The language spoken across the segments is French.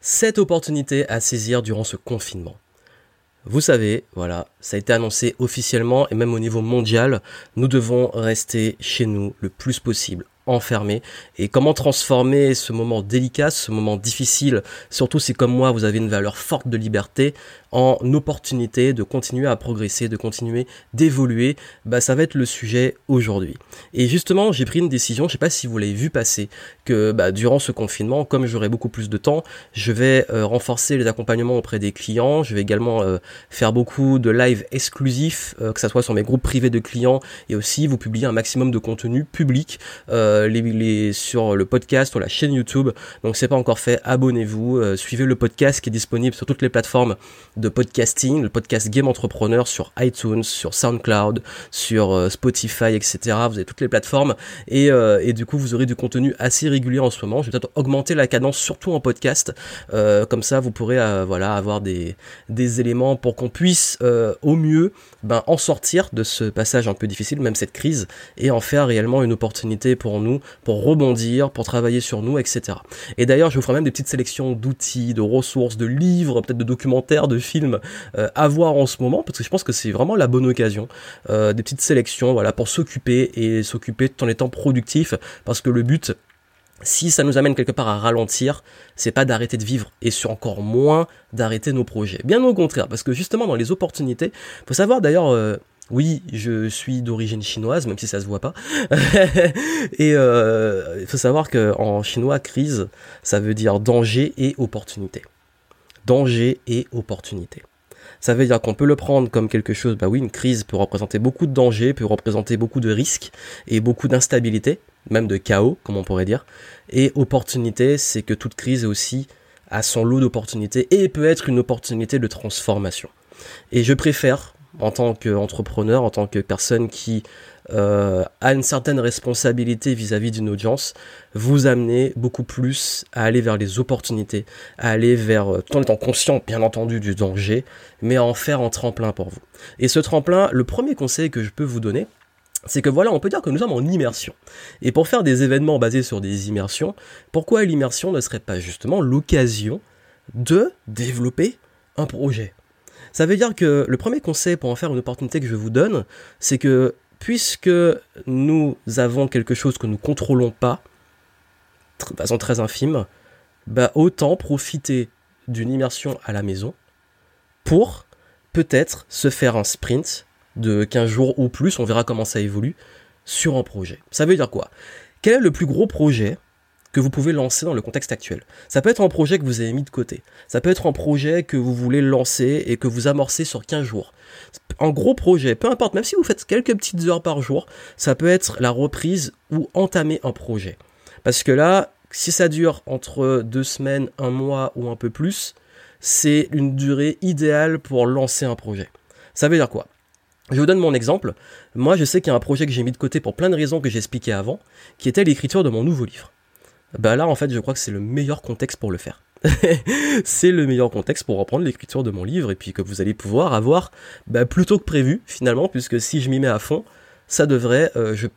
cette opportunité à saisir durant ce confinement. Vous savez, voilà, ça a été annoncé officiellement et même au niveau mondial, nous devons rester chez nous le plus possible, enfermés. Et comment transformer ce moment délicat, ce moment difficile, surtout si comme moi vous avez une valeur forte de liberté, en opportunité de continuer à progresser, de continuer d'évoluer, bah ça va être le sujet aujourd'hui. Et justement, j'ai pris une décision, je sais pas si vous l'avez vu passer, que bah, durant ce confinement, comme j'aurai beaucoup plus de temps, je vais euh, renforcer les accompagnements auprès des clients, je vais également euh, faire beaucoup de live exclusifs, euh, que ce soit sur mes groupes privés de clients, et aussi vous publier un maximum de contenu public les, sur le podcast ou la chaîne YouTube. Donc c'est pas encore fait, abonnez-vous, suivez le podcast qui est disponible sur toutes les plateformes de podcasting, le podcast Game Entrepreneur sur iTunes, sur SoundCloud, sur euh, Spotify, etc. Vous avez toutes les plateformes et, euh, du coup vous aurez du contenu assez régulier en ce moment. Je vais peut-être augmenter la cadence surtout en podcast, euh, comme ça vous pourrez avoir des éléments pour qu'on puisse au mieux ben, en sortir de ce passage un peu difficile, même cette crise, et en faire réellement une opportunité pour nous, pour rebondir, pour travailler sur nous, etc. Et d'ailleurs je vous ferai même des petites sélections d'outils, de ressources, de livres, peut-être de documentaires, de film euh, à voir en ce moment parce que je pense que c'est vraiment la bonne occasion euh, des petites sélections voilà pour s'occuper et s'occuper tout en étant productif parce que le but si ça nous amène quelque part à ralentir, c'est pas d'arrêter de vivre et sur encore moins d'arrêter nos projets. Bien au contraire, parce que justement dans les opportunités, faut savoir d'ailleurs, euh, oui, je suis d'origine chinoise, même si ça se voit pas. et il faut savoir que en chinois, crise, ça veut dire danger et opportunité danger et opportunité. Ça veut dire qu'on peut le prendre comme quelque chose, bah oui, une crise peut représenter beaucoup de danger, peut représenter beaucoup de risques et beaucoup d'instabilité, même de chaos, comme on pourrait dire. Et opportunité, c'est que toute crise aussi a son lot d'opportunités et peut être une opportunité de transformation. Et je préfère, en tant qu'entrepreneur, en tant que personne qui euh, a une certaine responsabilité vis-à-vis d'une audience, vous amener beaucoup plus à aller vers les opportunités, à aller vers, euh, tout en étant conscient bien entendu du danger, mais à en faire un tremplin pour vous. Et ce tremplin, le premier conseil que je peux vous donner, c'est que voilà, on peut dire que nous sommes en immersion. Et pour faire des événements basés sur des immersions, pourquoi l'immersion ne serait pas justement l'occasion de développer un projet? Ça veut dire que le premier conseil pour en faire une opportunité que je vous donne, c'est que puisque nous avons quelque chose que nous contrôlons pas, de façon très infime, bah autant profiter d'une immersion à la maison pour peut-être se faire un sprint de 15 jours ou plus, on verra comment ça évolue, sur un projet. Ça veut dire quoi? Quel est le plus gros projet que vous pouvez lancer dans le contexte actuel? Ça peut être un projet que vous avez mis de côté. Ça peut être un projet que vous voulez lancer et que vous amorcez sur 15 jours. Un gros projet, peu importe, même si vous faites quelques petites heures par jour, ça peut être la reprise ou entamer un projet. Parce que là, si ça dure entre deux semaines, un mois ou un peu plus, c'est une durée idéale pour lancer un projet. Ça veut dire quoi? Je vous donne mon exemple. Moi, je sais qu'il y a un projet que j'ai mis de côté pour plein de raisons que j'ai expliquées avant, qui était l'écriture de mon nouveau livre bah là en fait je crois que c'est le meilleur contexte pour le faire. c'est le meilleur contexte pour reprendre l'écriture de mon livre et puis que vous allez pouvoir avoir bah, plutôt que prévu finalement puisque si je m'y mets à fond, ça devrait, euh, je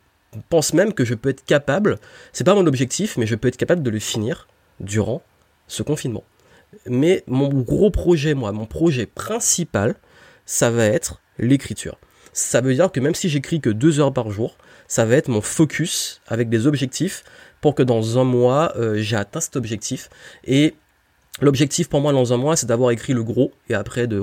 pense même que je peux être capable, c'est pas mon objectif, mais je peux être capable de le finir durant ce confinement. Mais mon gros projet, moi, mon projet principal, ça va être l'écriture. Ça veut dire que même si j'écris que deux heures par jour, ça va être mon focus avec des objectifs pour que dans un mois, euh, j'ai atteint cet objectif. Et l'objectif pour moi dans un mois, c'est d'avoir écrit le gros et après de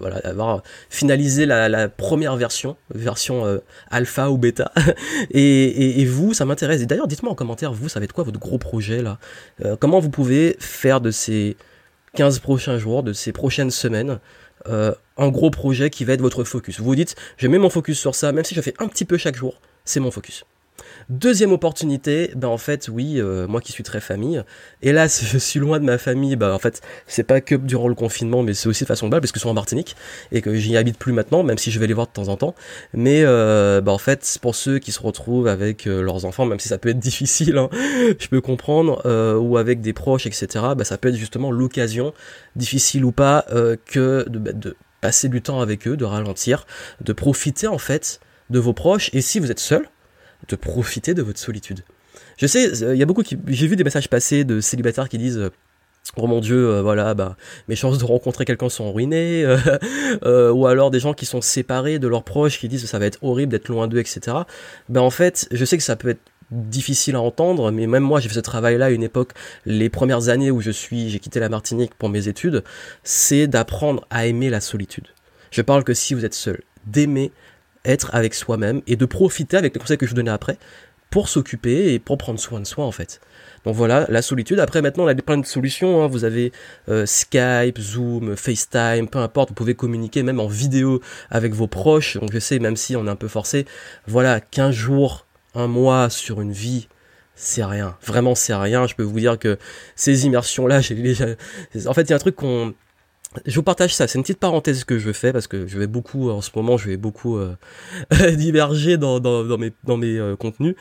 voilà, d'avoir finalisé la, première version, version euh, alpha ou bêta. et, vous, ça m'intéresse. Et d'ailleurs, dites-moi en commentaire, vous, ça va être quoi votre gros projet là? Euh, Comment vous pouvez faire de ces 15 prochains jours, de ces prochaines semaines, un gros projet qui va être votre focus Vous vous dites, je mets mon focus sur ça, même si je fais un petit peu chaque jour, c'est mon focus. Deuxième opportunité, ben en fait oui, euh, moi qui suis très famille, hélas je suis loin de ma famille, ben en fait c'est pas que durant le confinement, mais c'est aussi de façon globale parce que je suis en Martinique et que j'y habite plus maintenant, même si je vais les voir de temps en temps. Mais euh, ben en fait pour ceux qui se retrouvent avec euh, leurs enfants, même si ça peut être difficile, hein, je peux comprendre, ou avec des proches, etc. Ben, ça peut être justement l'occasion, difficile ou pas, que ben, de passer du temps avec eux, de ralentir, de profiter en fait de vos proches. Et si vous êtes seul, de profiter de votre solitude. Je sais, il y a beaucoup qui, j'ai vu des messages passer de célibataires qui disent, Oh mon dieu, euh, voilà, bah, mes chances de rencontrer quelqu'un sont ruinées, euh, ou alors des gens qui sont séparés de leurs proches, qui disent que ça va être horrible d'être loin d'eux, etc. Ben en fait, je sais que ça peut être difficile à entendre, mais même moi j'ai fait ce travail-là à une époque, les premières années où je suis, j'ai quitté la Martinique pour mes études, c'est d'apprendre à aimer la solitude. Je parle que si vous êtes seul, d'aimer être avec soi-même et de profiter avec les conseils que je vous donnais après pour s'occuper et pour prendre soin de soi en fait. Donc voilà, la solitude. Après, maintenant, on a plein de solutions. Hein. Vous avez euh, Skype, Zoom, FaceTime, peu importe. Vous pouvez communiquer même en vidéo avec vos proches. Donc je sais, même si on est un peu forcé, voilà, 15 jours, un mois sur une vie, c'est rien. Vraiment, c'est rien. Je peux vous dire que ces immersions-là. En fait, il y a un truc qu'on je vous partage ça, c'est une petite parenthèse que je fais parce que je vais beaucoup, en ce moment, je vais beaucoup euh, diverger dans, mes, dans mes euh, contenus,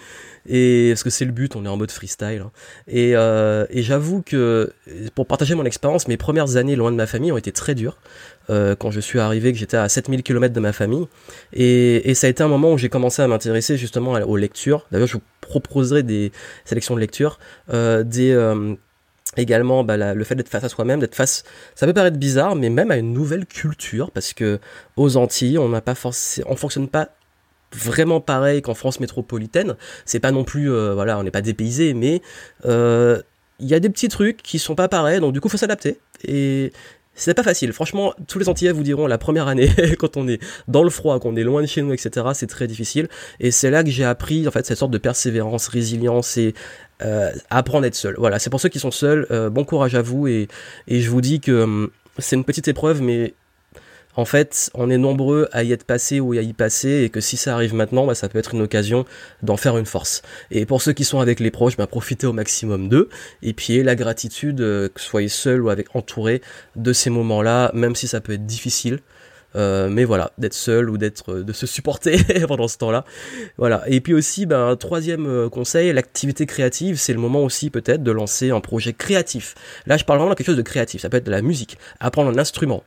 et parce que c'est le but, on est en mode freestyle. Hein. Et, euh, et j'avoue que, pour partager mon expérience, mes premières années loin de ma famille ont été très dures, euh, quand je suis arrivé, que j'étais à 7000 km de ma famille, et, et ça a été un moment où j'ai commencé à m'intéresser justement aux lectures. D'ailleurs, je vous proposerai des sélections de lectures, des également bah, le fait d'être face à soi-même, d'être face, ça peut paraître bizarre, mais même à une nouvelle culture, parce que aux Antilles, on n'a pas forcément, on fonctionne pas vraiment pareil qu'en France métropolitaine. C'est pas non plus, euh, voilà, on n'est pas dépaysé, mais euh, il y a des petits trucs qui sont pas pareils, donc du coup faut s'adapter. Et c'est pas facile. Franchement, tous les Antillais vous diront la première année, quand on est dans le froid, qu'on est loin de chez nous, etc., c'est très difficile. Et c'est là que j'ai appris, en fait, cette sorte de persévérance, résilience et euh, apprendre à être seul. Voilà, c'est pour ceux qui sont seuls, euh, bon courage à vous et, et je vous dis que hum, c'est une petite épreuve, mais en fait, on est nombreux à y être passé ou à y passer, et que si ça arrive maintenant, bah, ça peut être une occasion d'en faire une force. Et pour ceux qui sont avec les proches, bah, profitez au maximum d'eux, et puis la gratitude, euh, que soyez seul ou avec entouré de ces moments-là, même si ça peut être difficile. Euh, mais voilà, d'être seul ou d'être, euh, de se supporter pendant ce temps-là. Voilà. Et puis aussi, ben, un troisième conseil, l'activité créative, c'est le moment aussi peut-être de lancer un projet créatif. Là, je parle vraiment de quelque chose de créatif. Ça peut être de la musique, apprendre un instrument,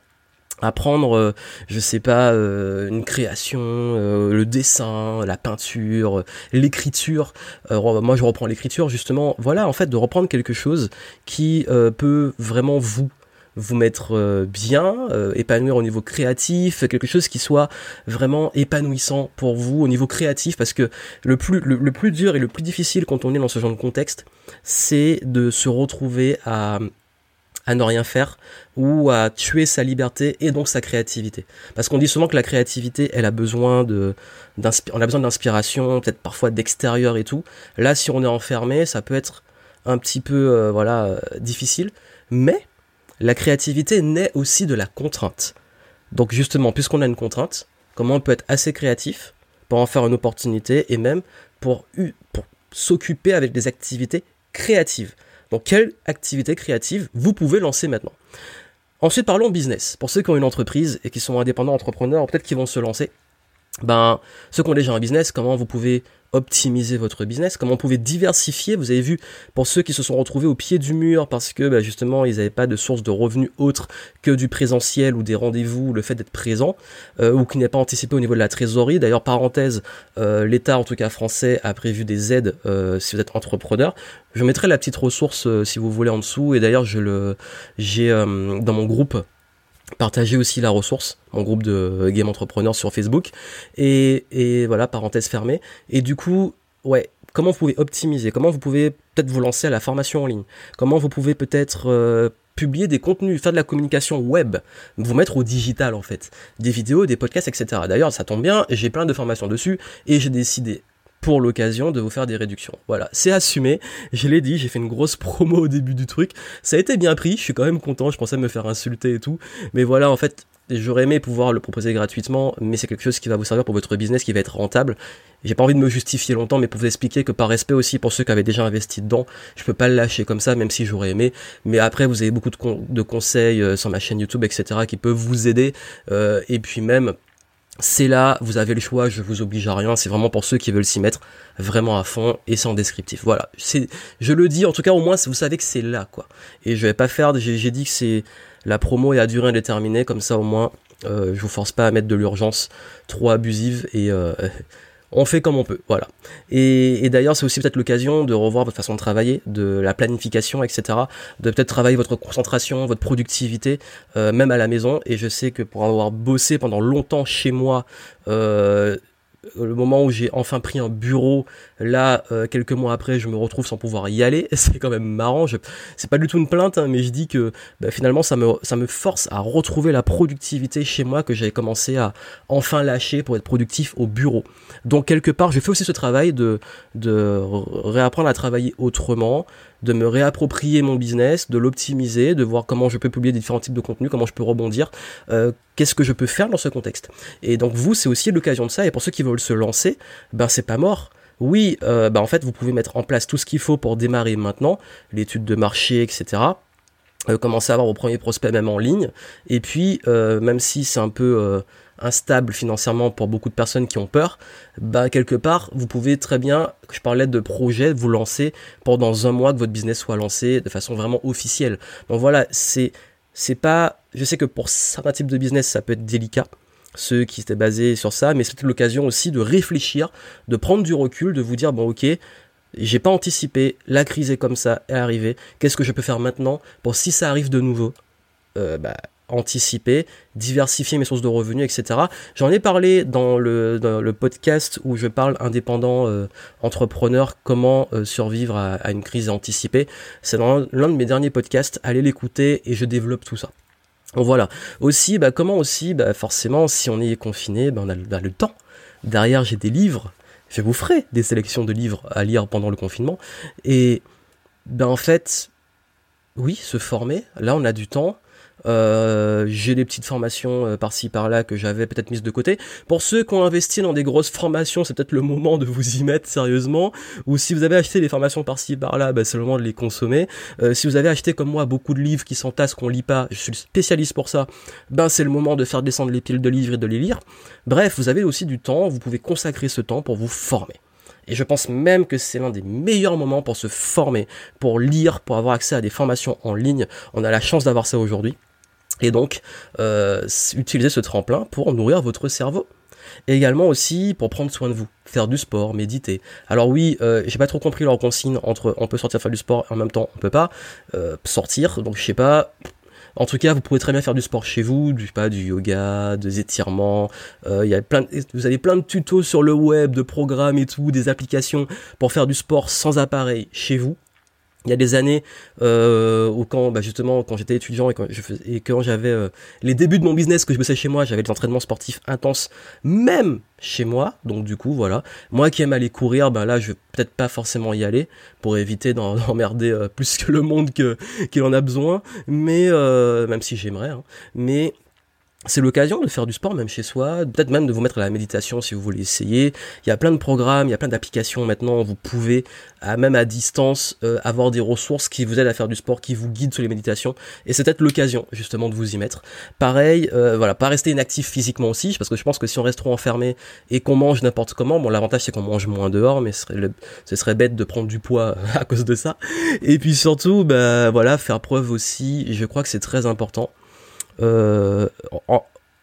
apprendre euh, je sais pas euh, une création euh, le dessin la peinture l'écriture. Moi je reprends l'écriture justement voilà en fait de reprendre quelque chose qui peut vraiment vous vous mettre bien, épanouir au niveau créatif, quelque chose qui soit vraiment épanouissant pour vous au niveau créatif, parce que le plus, le plus dur et le plus difficile quand on est dans ce genre de contexte, c'est de se retrouver à à ne rien faire ou à tuer sa liberté et donc sa créativité. Parce qu'on dit souvent que la créativité, elle a besoin de, on a besoin d'inspiration, peut-être parfois d'extérieur et tout. Là, si on est enfermé, ça peut être un petit peu, euh, voilà, euh, difficile. Mais la créativité naît aussi de la contrainte. Donc justement, puisqu'on a une contrainte, comment on peut être assez créatif pour en faire une opportunité et même pour, pour s'occuper avec des activités créatives? Donc quelle activité créative vous pouvez lancer maintenant? Ensuite parlons business. Pour ceux qui ont une entreprise et qui sont indépendants entrepreneurs, peut-être qu'ils vont se lancer. Ben, ceux qui ont déjà un business, comment vous pouvez optimiser votre business, comment vous pouvez diversifier. Vous avez vu, pour ceux qui se sont retrouvés au pied du mur parce que bah, justement ils n'avaient pas de source de revenus autre que du présentiel ou des rendez-vous, le fait d'être présent, euh, ou qui n'est pas anticipé au niveau de la trésorerie. D'ailleurs, parenthèse, euh, l'État en tout cas français a prévu des aides euh, si vous êtes entrepreneur. Je mettrai la petite ressource si vous voulez en dessous. Et d'ailleurs, je le, j'ai dans mon groupe partager aussi la ressource, mon groupe de game entrepreneurs sur Facebook. Et, et voilà, parenthèse fermée. Et du coup, ouais, comment vous pouvez optimiser, comment vous pouvez peut-être vous lancer à la formation en ligne, comment vous pouvez peut-être euh, publier des contenus, faire de la communication web, vous mettre au digital en fait, des vidéos, des podcasts, etc. D'ailleurs, ça tombe bien, j'ai plein de formations dessus et j'ai décidé pour l'occasion de vous faire des réductions. Voilà, c'est assumé, je l'ai dit, j'ai fait une grosse promo au début du truc, ça a été bien pris, je suis quand même content, je pensais me faire insulter et tout, mais voilà, en fait, j'aurais aimé pouvoir le proposer gratuitement, mais c'est quelque chose qui va vous servir pour votre business, qui va être rentable. J'ai pas envie de me justifier longtemps, mais pour vous expliquer que par respect aussi pour ceux qui avaient déjà investi dedans, je peux pas le lâcher comme ça, même si j'aurais aimé. Mais après, vous avez beaucoup de, conseils euh, sur ma chaîne YouTube, etc., qui peuvent vous aider. Euh, et puis même, c'est là, vous avez le choix, je vous oblige à rien, c'est vraiment pour ceux qui veulent s'y mettre vraiment à fond et sans descriptif. Voilà, c'est, je le dis, en tout cas au moins vous savez que c'est là quoi. Et je vais pas faire, j'ai dit que c'est la promo est à durée indéterminée, comme ça au moins euh, je vous force pas à mettre de l'urgence trop abusive et euh, on fait comme on peut, voilà. Et, d'ailleurs, c'est aussi peut-être l'occasion de revoir votre façon de travailler, de la planification, etc. De peut-être travailler votre concentration, votre productivité, euh, même à la maison. Et je sais que pour avoir bossé pendant longtemps chez moi, euh, le moment où j'ai enfin pris un bureau, là, euh, quelques mois après, je me retrouve sans pouvoir y aller. C'est quand même marrant. Je... C'est pas du tout une plainte, hein, mais je dis que bah, finalement, ça me, ça me force à retrouver la productivité chez moi que j'avais commencé à enfin lâcher pour être productif au bureau. Donc, quelque part, je fais aussi ce travail de, de réapprendre à travailler autrement, de me réapproprier mon business, de l'optimiser, de voir comment je peux publier différents types de contenus, comment je peux rebondir, euh, qu'est-ce que je peux faire dans ce contexte? Et donc vous, c'est aussi l'occasion de ça. Et pour ceux qui veulent se lancer, ben c'est pas mort. Oui, euh, ben en fait, vous pouvez mettre en place tout ce qu'il faut pour démarrer maintenant, l'étude de marché, etc. Euh, commencer à avoir vos premiers prospects même en ligne. Et puis, même si c'est un peu instable financièrement pour beaucoup de personnes qui ont peur, bah quelque part vous pouvez très bien, je parlais de projet, vous lancer pendant un mois que votre business soit lancé de façon vraiment officielle. Donc voilà, c'est c'est pas, je sais que pour certains types de business ça peut être délicat, ceux qui étaient basés sur ça, mais c'était l'occasion aussi de réfléchir, de prendre du recul, de vous dire bon ok, j'ai pas anticipé, la crise est comme ça, est arrivée, qu'est-ce que je peux faire maintenant pour si ça arrive de nouveau, euh, bah anticiper, diversifier mes sources de revenus, etc. J'en ai parlé dans le, podcast où je parle indépendant euh, entrepreneur, comment euh, survivre à, une crise anticipée. C'est dans l'un de mes derniers podcasts, allez l'écouter et je développe tout ça. Voilà. Aussi, bah, comment aussi, bah, forcément, si on est confiné, bah, on a le temps. Derrière, j'ai des livres. Je vous ferai des sélections de livres à lire pendant le confinement. Et ben en fait, oui, se former. Là, on a du temps. Euh, j'ai des petites formations euh, par-ci par-là que j'avais peut-être mises de côté. Pour ceux qui ont investi dans des grosses formations, c'est peut-être le moment de vous y mettre sérieusement. Ou si vous avez acheté des formations par-ci par-là, bah, c'est le moment de les consommer. Euh, si vous avez acheté comme moi beaucoup de livres qui s'entassent, qu'on lit pas, je suis spécialiste pour ça, ben c'est le moment de faire descendre les piles de livres et de les lire. Bref, vous avez aussi du temps, vous pouvez consacrer ce temps pour vous former. Et je pense même que c'est l'un des meilleurs moments pour se former, pour lire, pour avoir accès à des formations en ligne. On a la chance d'avoir ça aujourd'hui. Et donc, euh, utiliser ce tremplin pour nourrir votre cerveau. Et également aussi pour prendre soin de vous, faire du sport, méditer. Alors oui, euh, j'ai pas trop compris leur consigne entre on peut sortir faire du sport et en même temps on peut pas euh, sortir. Donc je sais pas. En tout cas, vous pouvez très bien faire du sport chez vous, du pas du yoga, des étirements. Y a plein, vous avez plein de tutos sur le web, de programmes et tout, des applications pour faire du sport sans appareil chez vous il y a des années euh, où quand bah justement quand j'étais étudiant et quand j'avais euh, les débuts de mon business que je bossais chez moi j'avais des entraînements sportifs intenses même chez moi. Donc du coup voilà. Moi qui aime aller courir ben là je vais peut-être pas forcément y aller pour éviter d'emmerder euh, plus que le monde que qu'il en a besoin. Mais euh, même si j'aimerais hein, mais c'est l'occasion de faire du sport même chez soi, peut-être même de vous mettre à la méditation si vous voulez essayer. Il y a plein de programmes, il y a plein d'applications maintenant, vous pouvez, à, même à distance, euh, avoir des ressources qui vous aident à faire du sport, qui vous guident sur les méditations. Et c'est peut-être l'occasion justement de vous y mettre. Pareil, euh, voilà, pas rester inactif physiquement aussi, parce que je pense que si on reste trop enfermé et qu'on mange n'importe comment, bon l'avantage c'est qu'on mange moins dehors, mais ce serait, ce serait bête de prendre du poids à cause de ça. Et puis surtout, bah voilà, faire preuve aussi, je crois que c'est très important euh,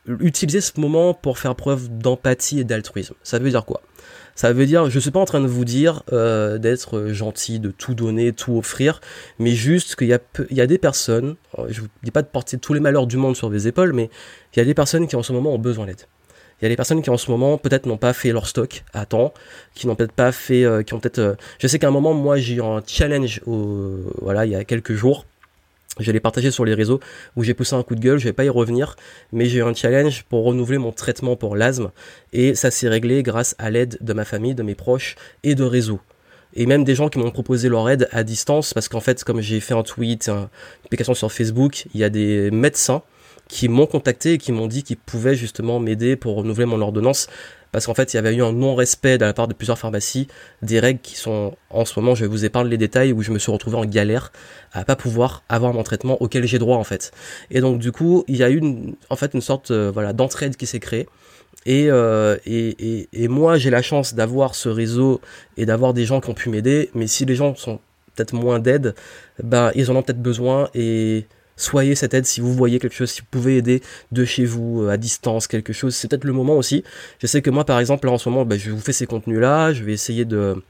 utiliser ce moment pour faire preuve d'empathie et d'altruisme. Ça veut dire quoi? Ça veut dire, je suis pas en train de vous dire euh, d'être gentil, de tout donner, tout offrir, mais juste qu'il y a, il y a des personnes, euh, je vous dis pas de porter tous les malheurs du monde sur vos épaules, mais il y a des personnes qui en ce moment ont besoin d'aide. Il y a des personnes qui en ce moment peut-être n'ont pas fait leur stock à temps, qui n'ont peut-être pas fait, qui ont peut-être. je sais qu'à un moment, moi, j'ai eu un challenge, au, voilà, il y a quelques jours, je l'ai partagé sur les réseaux où j'ai poussé un coup de gueule, je vais pas y revenir, mais j'ai eu un challenge pour renouveler mon traitement pour l'asthme et ça s'est réglé grâce à l'aide de ma famille, de mes proches et de réseaux. Et même des gens qui m'ont proposé leur aide à distance parce qu'en fait, comme j'ai fait un tweet, une publication sur Facebook, il y a des médecins qui m'ont contacté et qui m'ont dit qu'ils pouvaient justement m'aider pour renouveler mon ordonnance. Parce qu'en fait il y avait eu un non-respect de la part de plusieurs pharmacies des règles qui sont en ce moment je vous épargne les détails où je me suis retrouvé en galère à pas pouvoir avoir mon traitement auquel j'ai droit en fait. Et donc du coup il y a eu une, en fait une sorte euh, voilà d'entraide qui s'est créée. Et, euh, et, et, et, moi j'ai la chance d'avoir ce réseau et d'avoir des gens qui ont pu m'aider. Mais si les gens sont peut-être moins d'aide ben ils en ont peut-être besoin et Soyez cette aide si vous voyez quelque chose, si vous pouvez aider de chez vous, à distance, quelque chose. C'est peut-être le moment aussi. Je sais que moi, par exemple, là en ce moment, bah, je vous fais ces contenus-là. Je vais essayer de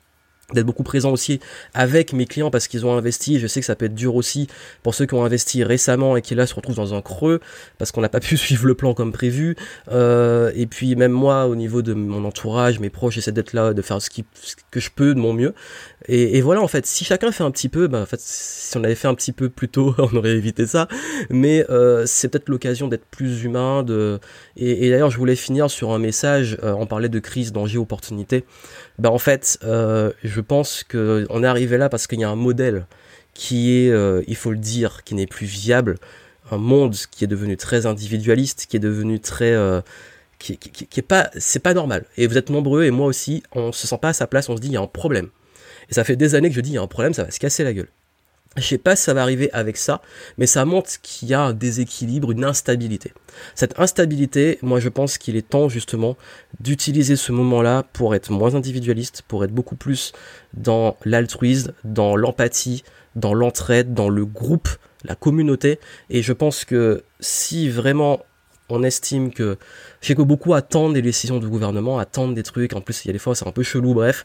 d'être beaucoup présent aussi avec mes clients parce qu'ils ont investi. Je sais que ça peut être dur aussi pour ceux qui ont investi récemment et qui là se retrouvent dans un creux parce qu'on n'a pas pu suivre le plan comme prévu. Euh, et puis même moi, au niveau de mon entourage, mes proches, j'essaie d'être là, de faire ce, qui, que je peux de mon mieux. Et, voilà, en fait, si chacun fait un petit peu, bah, en fait, si on avait fait un petit peu plus tôt, on aurait évité ça. Mais euh, c'est peut-être l'occasion d'être plus humain. De... Et, d'ailleurs, je voulais finir sur un message. Euh, on parlait de crise, danger, opportunité. Bah en fait, euh, je pense qu'on est arrivé là parce qu'il y a un modèle qui est, euh, il faut le dire, qui n'est plus viable, un monde qui est devenu très individualiste, qui est devenu très, euh, qui, qui, qui, est pas, c'est pas normal. Et vous êtes nombreux et moi aussi, on se sent pas à sa place, on se dit il y a un problème. Et ça fait des années que je dis il y a un problème, ça va se casser la gueule. Je sais pas si ça va arriver avec ça, mais ça montre qu'il y a un déséquilibre, une instabilité. Cette instabilité, moi je pense qu'il est temps justement d'utiliser ce moment-là pour être moins individualiste, pour être beaucoup plus dans l'altruisme, dans l'empathie, dans l'entraide, dans le groupe, la communauté. Et je pense que si vraiment on estime que je sais que beaucoup attendent des décisions du gouvernement, attendent des trucs. En plus, il y a des fois, c'est un peu chelou. Bref,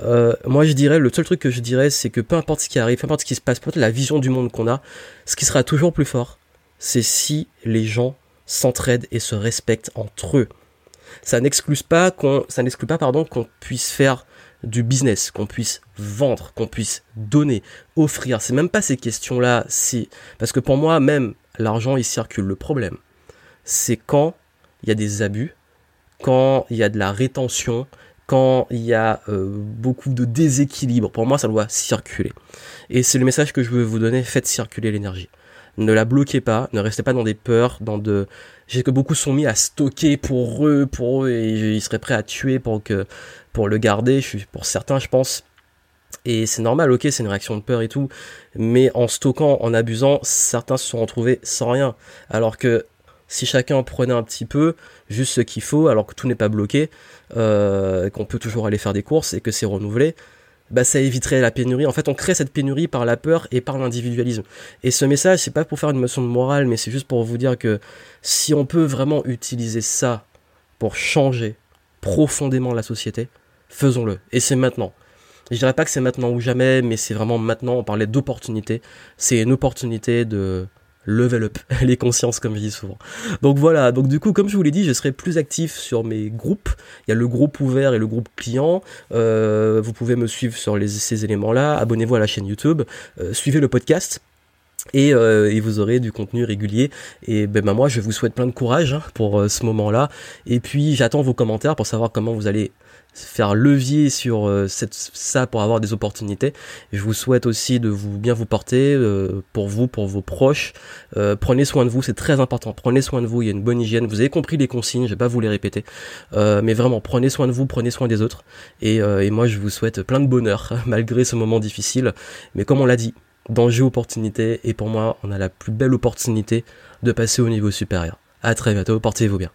euh, moi, je dirais le seul truc que je dirais, c'est que peu importe ce qui arrive, peu importe ce qui se passe, peu importe la vision du monde qu'on a, ce qui sera toujours plus fort, c'est si les gens s'entraident et se respectent entre eux. Ça n'exclut pas qu'on, ça pas pardon qu'on puisse faire du business, qu'on puisse vendre, qu'on puisse donner, offrir. C'est même pas ces questions-là. Parce que pour moi, même l'argent il circule. Le problème, c'est quand il y a des abus, quand il y a de la rétention, quand il y a euh, beaucoup de déséquilibre. Pour moi, ça doit circuler. Et c'est le message que je veux vous donner, faites circuler l'énergie. Ne la bloquez pas, ne restez pas dans des peurs, dans de... J'ai que beaucoup sont mis à stocker pour eux, pour eux, et ils seraient prêts à tuer pour que pour le garder. Pour certains, je pense. Et c'est normal, ok, c'est une réaction de peur et tout, mais en stockant, en abusant, certains se sont retrouvés sans rien. Alors que si chacun prenait un petit peu, juste ce qu'il faut, alors que tout n'est pas bloqué, euh, qu'on peut toujours aller faire des courses et que c'est renouvelé, bah ça éviterait la pénurie. En fait, on crée cette pénurie par la peur et par l'individualisme. Et ce message, c'est pas pour faire une notion de morale, mais c'est juste pour vous dire que si on peut vraiment utiliser ça pour changer profondément la société, faisons-le. Et c'est maintenant. Je dirais pas que c'est maintenant ou jamais, mais c'est vraiment maintenant. On parlait d'opportunité. C'est une opportunité de level up les consciences comme je dis souvent. Donc voilà, donc du coup comme je vous l'ai dit, je serai plus actif sur mes groupes. Il y a le groupe ouvert et le groupe client. Euh, vous pouvez me suivre sur ces éléments-là. Abonnez-vous à la chaîne YouTube. Euh, suivez le podcast. Et, euh, et, vous aurez du contenu régulier. Et ben, ben moi, je vous souhaite plein de courage hein, pour ce moment-là. Et puis, j'attends vos commentaires pour savoir comment vous allez faire levier sur euh, cette, ça pour avoir des opportunités. Je vous souhaite aussi de vous bien vous porter euh, pour vous, pour vos proches. Euh, prenez soin de vous, c'est très important. Prenez soin de vous, il y a une bonne hygiène. Vous avez compris les consignes, je vais pas vous les répéter. mais vraiment, prenez soin de vous, prenez soin des autres. Et, et moi, je vous souhaite plein de bonheur malgré ce moment difficile. Mais comme on l'a dit, danger, opportunité. Et pour moi, on a la plus belle opportunité de passer au niveau supérieur. À très bientôt, portez-vous bien.